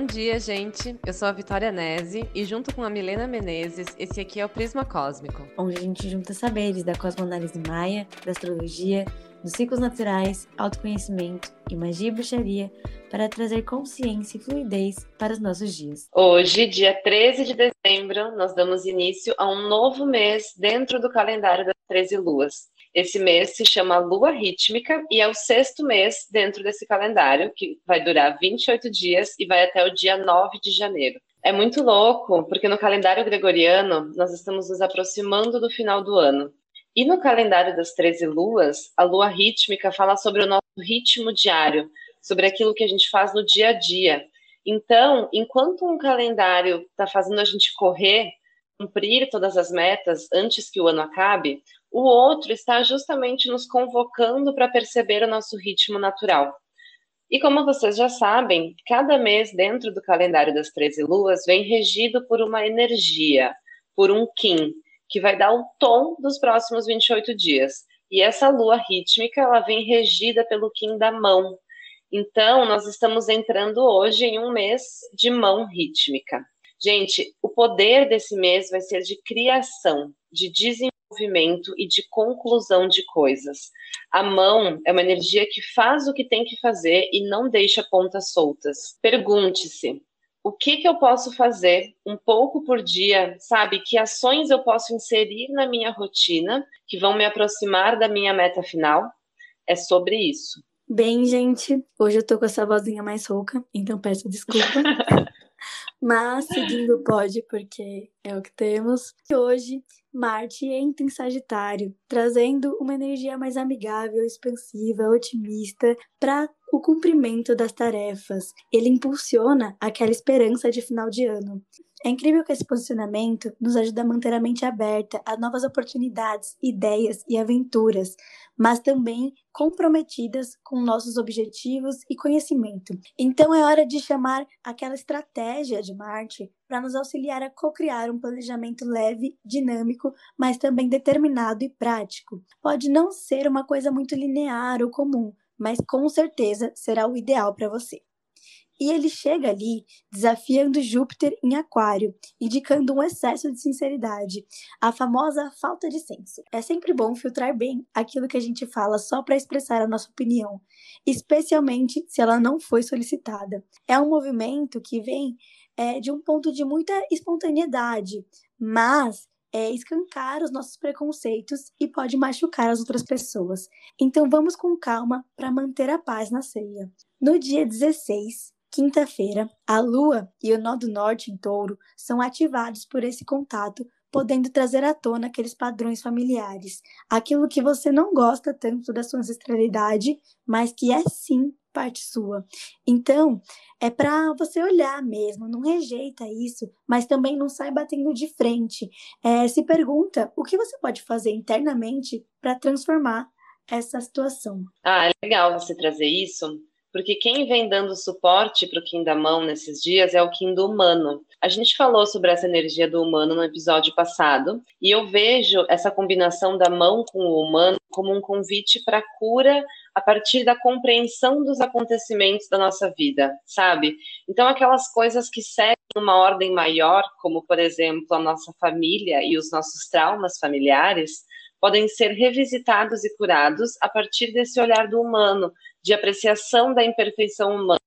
Bom dia, gente. Eu sou a Vitória Nese e junto com a Milena Menezes, esse aqui é o Prisma Cósmico. Onde a gente junta saberes da cosmoanálise maia, da astrologia, dos ciclos naturais, autoconhecimento e magia e bruxaria para trazer consciência e fluidez para os nossos dias. Hoje, dia 13 de dezembro, nós damos início a um novo mês dentro do calendário das 13 luas. Esse mês se chama Lua Rítmica e é o sexto mês dentro desse calendário, que vai durar 28 dias e vai até o dia 9 de janeiro. É muito louco, porque no calendário gregoriano nós estamos nos aproximando do final do ano. E no calendário das 13 luas, a lua rítmica fala sobre o nosso ritmo diário, sobre aquilo que a gente faz no dia a dia. Então, enquanto um calendário está fazendo a gente correr, cumprir todas as metas antes que o ano acabe, o outro está justamente nos convocando para perceber o nosso ritmo natural. E como vocês já sabem, cada mês dentro do calendário das 13 luas vem regido por uma energia, por um Kim, que vai dar o tom dos próximos 28 dias. E essa lua rítmica, ela vem regida pelo Kim da mão. Então, nós estamos entrando hoje em um mês de mão rítmica. Gente, o poder desse mês vai ser de criação, de desenvolvimento e de conclusão de coisas. A mão é uma energia que faz o que tem que fazer e não deixa pontas soltas. Pergunte-se: o que, que eu posso fazer um pouco por dia, sabe? Que ações eu posso inserir na minha rotina que vão me aproximar da minha meta final? É sobre isso. Bem, gente, hoje eu tô com essa vozinha mais rouca, então peço desculpa. Mas seguindo pode, porque é o que temos. E hoje, Marte entra em Sagitário, trazendo uma energia mais amigável, expansiva, otimista para o cumprimento das tarefas. Ele impulsiona aquela esperança de final de ano. É incrível que esse posicionamento nos ajuda a manter a mente aberta a novas oportunidades, ideias e aventuras, mas também comprometidas com nossos objetivos e conhecimento. Então é hora de chamar aquela estratégia de Marte para nos auxiliar a co-criar um planejamento leve, dinâmico, mas também determinado e prático. Pode não ser uma coisa muito linear ou comum, mas com certeza será o ideal para você. E ele chega ali desafiando Júpiter em Aquário, indicando um excesso de sinceridade, a famosa falta de senso. É sempre bom filtrar bem aquilo que a gente fala só para expressar a nossa opinião, especialmente se ela não foi solicitada. É um movimento que vem é, de um ponto de muita espontaneidade, mas é, escancar os nossos preconceitos e pode machucar as outras pessoas. Então vamos com calma para manter a paz na ceia. No dia 16, Quinta-feira, a Lua e o Nó do Norte em Touro são ativados por esse contato, podendo trazer à tona aqueles padrões familiares, aquilo que você não gosta tanto da sua ancestralidade, mas que é sim parte sua. Então, é para você olhar mesmo, não rejeita isso, mas também não sai batendo de frente. É, se pergunta o que você pode fazer internamente para transformar essa situação. Ah, é legal você trazer isso, porque quem vem dando suporte para o Kim da mão nesses dias é o Kim do humano. A gente falou sobre essa energia do humano no episódio passado, e eu vejo essa combinação da mão com o humano como um convite para cura a partir da compreensão dos acontecimentos da nossa vida, sabe? Então, aquelas coisas que seguem uma ordem maior, como, por exemplo, a nossa família e os nossos traumas familiares, podem ser revisitados e curados a partir desse olhar do humano, de apreciação da imperfeição humana,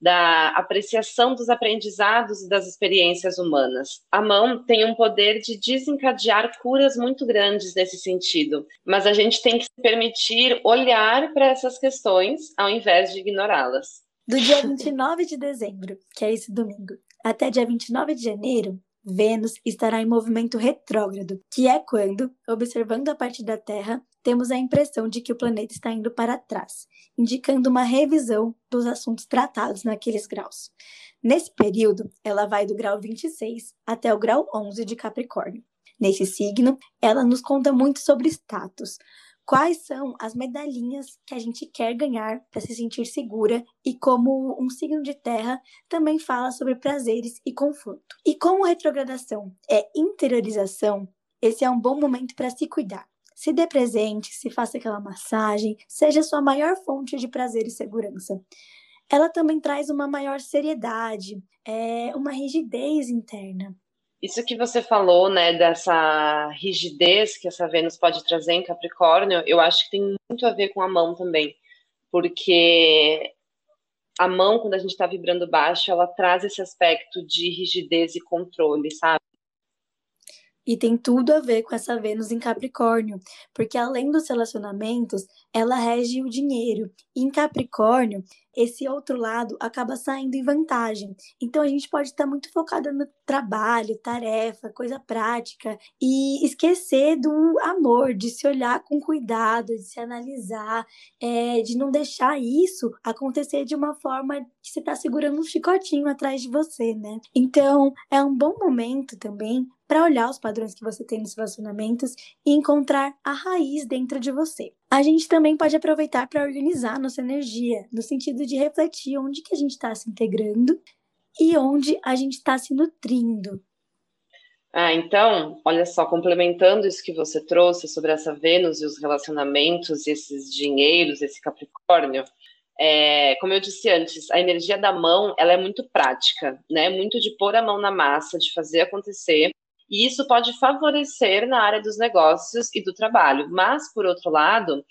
da apreciação dos aprendizados e das experiências humanas. A mão tem um poder de desencadear curas muito grandes nesse sentido, mas a gente tem que se permitir olhar para essas questões ao invés de ignorá-las. Do dia 29 de dezembro, que é esse domingo, até dia 29 de janeiro, Vênus estará em movimento retrógrado, que é quando, observando a parte da Terra, temos a impressão de que o planeta está indo para trás, indicando uma revisão dos assuntos tratados naqueles graus. Nesse período, ela vai do grau 26 até o grau 11 de Capricórnio. Nesse signo, ela nos conta muito sobre status, quais são as medalhinhas que a gente quer ganhar para se sentir segura e como um signo de terra também fala sobre prazeres e conforto. E como retrogradação é interiorização, esse é um bom momento para se cuidar. Se dê presente, se faça aquela massagem, seja sua maior fonte de prazer e segurança. ela também traz uma maior seriedade, é, uma rigidez interna. Isso que você falou, né, dessa rigidez que essa Vênus pode trazer em Capricórnio, eu acho que tem muito a ver com a mão também, porque a mão, quando a gente está vibrando baixo, ela traz esse aspecto de rigidez e controle, sabe? E tem tudo a ver com essa Vênus em Capricórnio, porque além dos relacionamentos, ela rege o dinheiro. E em Capricórnio, esse outro lado acaba saindo em vantagem. Então a gente pode estar muito focada no trabalho, tarefa, coisa prática e esquecer do amor, de se olhar com cuidado, de se analisar, é, de não deixar isso acontecer de uma forma que você está segurando um chicotinho atrás de você, né? Então é um bom momento também para olhar os padrões que você tem nos relacionamentos e encontrar a raiz dentro de você. A gente também pode aproveitar para organizar nossa energia, no sentido de refletir onde que a gente está se integrando e onde a gente está se nutrindo. Ah, então, olha só, complementando isso que você trouxe sobre essa Vênus e os relacionamentos, esses dinheiros, esse Capricórnio, é, como eu disse antes, a energia da mão ela é muito prática, né? Muito de pôr a mão na massa, de fazer acontecer. E isso pode favorecer na área dos negócios e do trabalho. Mas, por outro lado,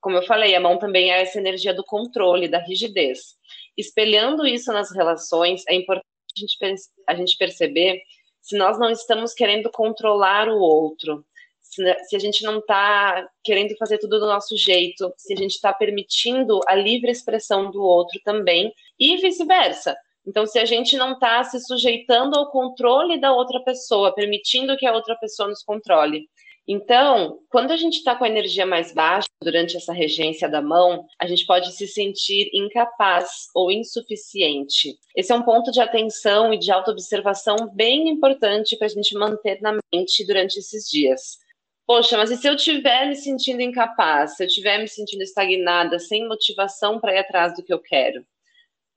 como eu falei, a mão também é essa energia do controle, da rigidez. Espelhando isso nas relações, é importante a gente, a gente perceber se nós não estamos querendo controlar o outro, se, se a gente não está querendo fazer tudo do nosso jeito, se a gente está permitindo a livre expressão do outro também, e vice-versa. Então, se a gente não está se sujeitando ao controle da outra pessoa, permitindo que a outra pessoa nos controle. Então, quando a gente está com a energia mais baixa durante essa regência da mão, a gente pode se sentir incapaz ou insuficiente. Esse é um ponto de atenção e de autoobservação bem importante para a gente manter na mente durante esses dias. Poxa, mas e se eu estiver me sentindo incapaz, se eu estiver me sentindo estagnada, sem motivação para ir atrás do que eu quero?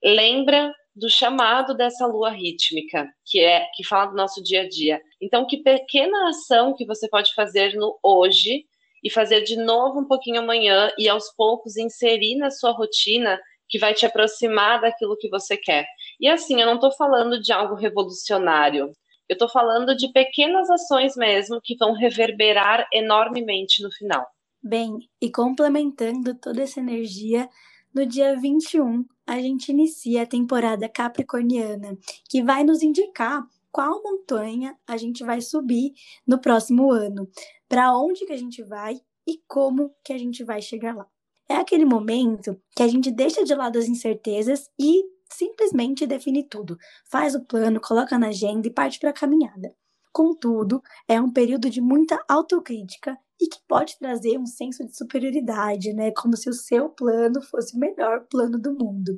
Lembra do chamado dessa lua rítmica, que é que fala do nosso dia a dia. Então, que pequena ação que você pode fazer no hoje e fazer de novo um pouquinho amanhã e aos poucos inserir na sua rotina que vai te aproximar daquilo que você quer. E assim, eu não estou falando de algo revolucionário. Eu estou falando de pequenas ações mesmo que vão reverberar enormemente no final. Bem, e complementando toda essa energia, no dia 21 a gente inicia a temporada capricorniana, que vai nos indicar qual montanha a gente vai subir no próximo ano, para onde que a gente vai e como que a gente vai chegar lá. É aquele momento que a gente deixa de lado as incertezas e simplesmente define tudo, faz o plano, coloca na agenda e parte para a caminhada. Contudo, é um período de muita autocrítica e que pode trazer um senso de superioridade, né? Como se o seu plano fosse o melhor plano do mundo.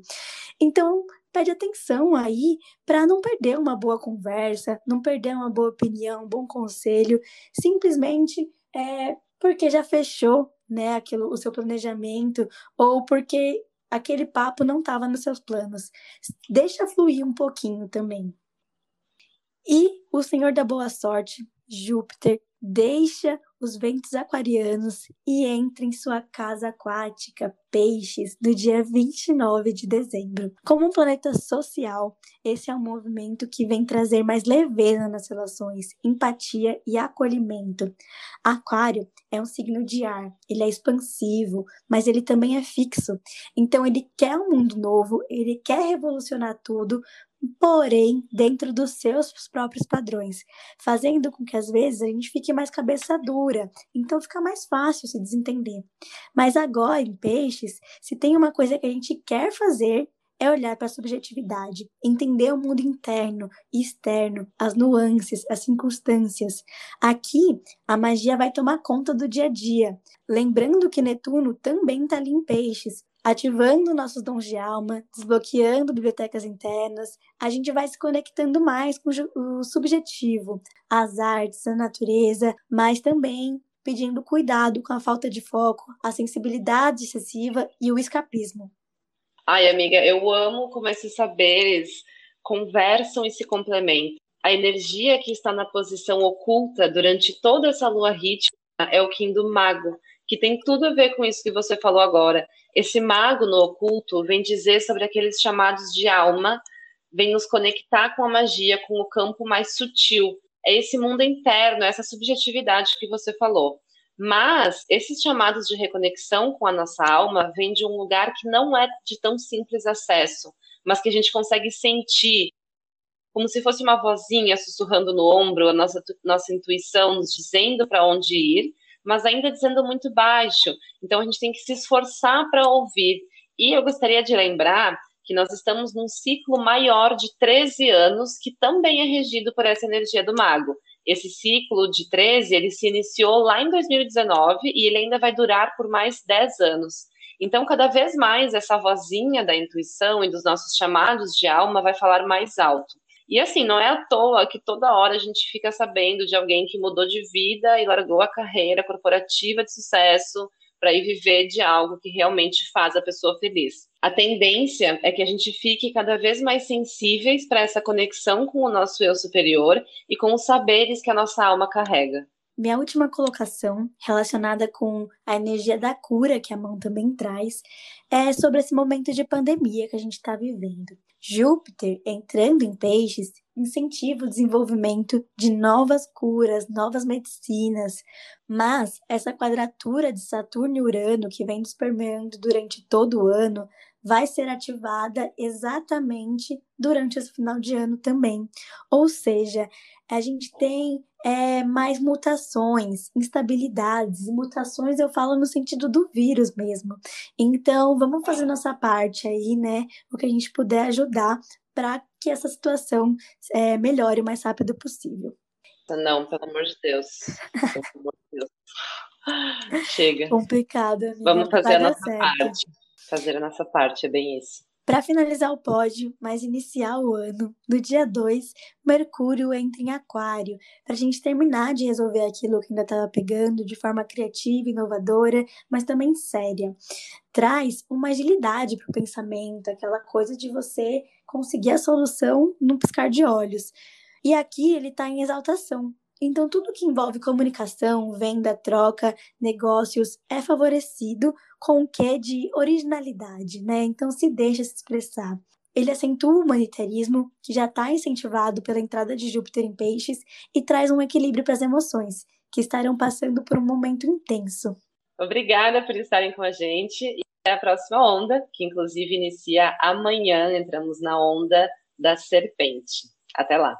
Então, pede atenção aí para não perder uma boa conversa, não perder uma boa opinião, um bom conselho, simplesmente é, porque já fechou né, aquilo, o seu planejamento ou porque aquele papo não estava nos seus planos. Deixa fluir um pouquinho também. E o Senhor da Boa Sorte, Júpiter, deixa os ventos aquarianos e entra em sua casa aquática, Peixes, no dia 29 de dezembro. Como um planeta social, esse é um movimento que vem trazer mais leveza nas relações, empatia e acolhimento. Aquário é um signo de ar, ele é expansivo, mas ele também é fixo. Então ele quer um mundo novo, ele quer revolucionar tudo, porém dentro dos seus próprios padrões, fazendo com que às vezes a gente fique mais cabeça dura, então fica mais fácil se desentender. Mas agora em peixes, se tem uma coisa que a gente quer fazer é olhar para a subjetividade, entender o mundo interno e externo, as nuances, as circunstâncias. Aqui, a magia vai tomar conta do dia a dia. Lembrando que Netuno também está ali em peixes, ativando nossos dons de alma, desbloqueando bibliotecas internas, a gente vai se conectando mais com o subjetivo, as artes, a natureza, mas também pedindo cuidado com a falta de foco, a sensibilidade excessiva e o escapismo. Ai, amiga, eu amo como esses saberes conversam e se complementam. A energia que está na posição oculta durante toda essa lua rítmica é o Kim do Mago, que tem tudo a ver com isso que você falou agora. Esse mago no oculto vem dizer sobre aqueles chamados de alma, vem nos conectar com a magia, com o campo mais sutil. É esse mundo interno, essa subjetividade que você falou. Mas esses chamados de reconexão com a nossa alma vêm de um lugar que não é de tão simples acesso, mas que a gente consegue sentir, como se fosse uma vozinha sussurrando no ombro, a nossa, nossa intuição nos dizendo para onde ir, mas ainda dizendo muito baixo. Então a gente tem que se esforçar para ouvir. E eu gostaria de lembrar que nós estamos num ciclo maior de 13 anos, que também é regido por essa energia do mago. Esse ciclo de 13, ele se iniciou lá em 2019 e ele ainda vai durar por mais 10 anos. Então, cada vez mais essa vozinha da intuição e dos nossos chamados de alma vai falar mais alto. E assim, não é à toa que toda hora a gente fica sabendo de alguém que mudou de vida e largou a carreira corporativa de sucesso para ir viver de algo que realmente faz a pessoa feliz. A tendência é que a gente fique cada vez mais sensíveis para essa conexão com o nosso eu superior e com os saberes que a nossa alma carrega. Minha última colocação, relacionada com a energia da cura que a mão também traz, é sobre esse momento de pandemia que a gente está vivendo. Júpiter entrando em peixes incentiva o desenvolvimento de novas curas, novas medicinas, mas essa quadratura de Saturno e Urano que vem nos durante todo o ano vai ser ativada exatamente durante esse final de ano também. Ou seja, a gente tem é, mais mutações, instabilidades. Mutações eu falo no sentido do vírus mesmo. Então, vamos fazer nossa parte aí, né? O que a gente puder ajudar para que essa situação é, melhore o mais rápido possível. Não, pelo amor de Deus. Pelo amor de Deus. Chega. Complicado. Amiga. Vamos fazer a nossa certo. parte. Fazer a nossa parte, é bem isso. Para finalizar o pódio, mas iniciar o ano, no dia 2, Mercúrio entra em Aquário, para a gente terminar de resolver aquilo que ainda estava pegando de forma criativa, inovadora, mas também séria. Traz uma agilidade para o pensamento, aquela coisa de você conseguir a solução num piscar de olhos. E aqui ele está em exaltação, então, tudo que envolve comunicação, venda, troca, negócios é favorecido com o que de originalidade, né? Então, se deixa se expressar. Ele acentua o humanitarismo, que já está incentivado pela entrada de Júpiter em Peixes, e traz um equilíbrio para as emoções, que estarão passando por um momento intenso. Obrigada por estarem com a gente e até a próxima onda, que inclusive inicia amanhã. Entramos na onda da serpente. Até lá!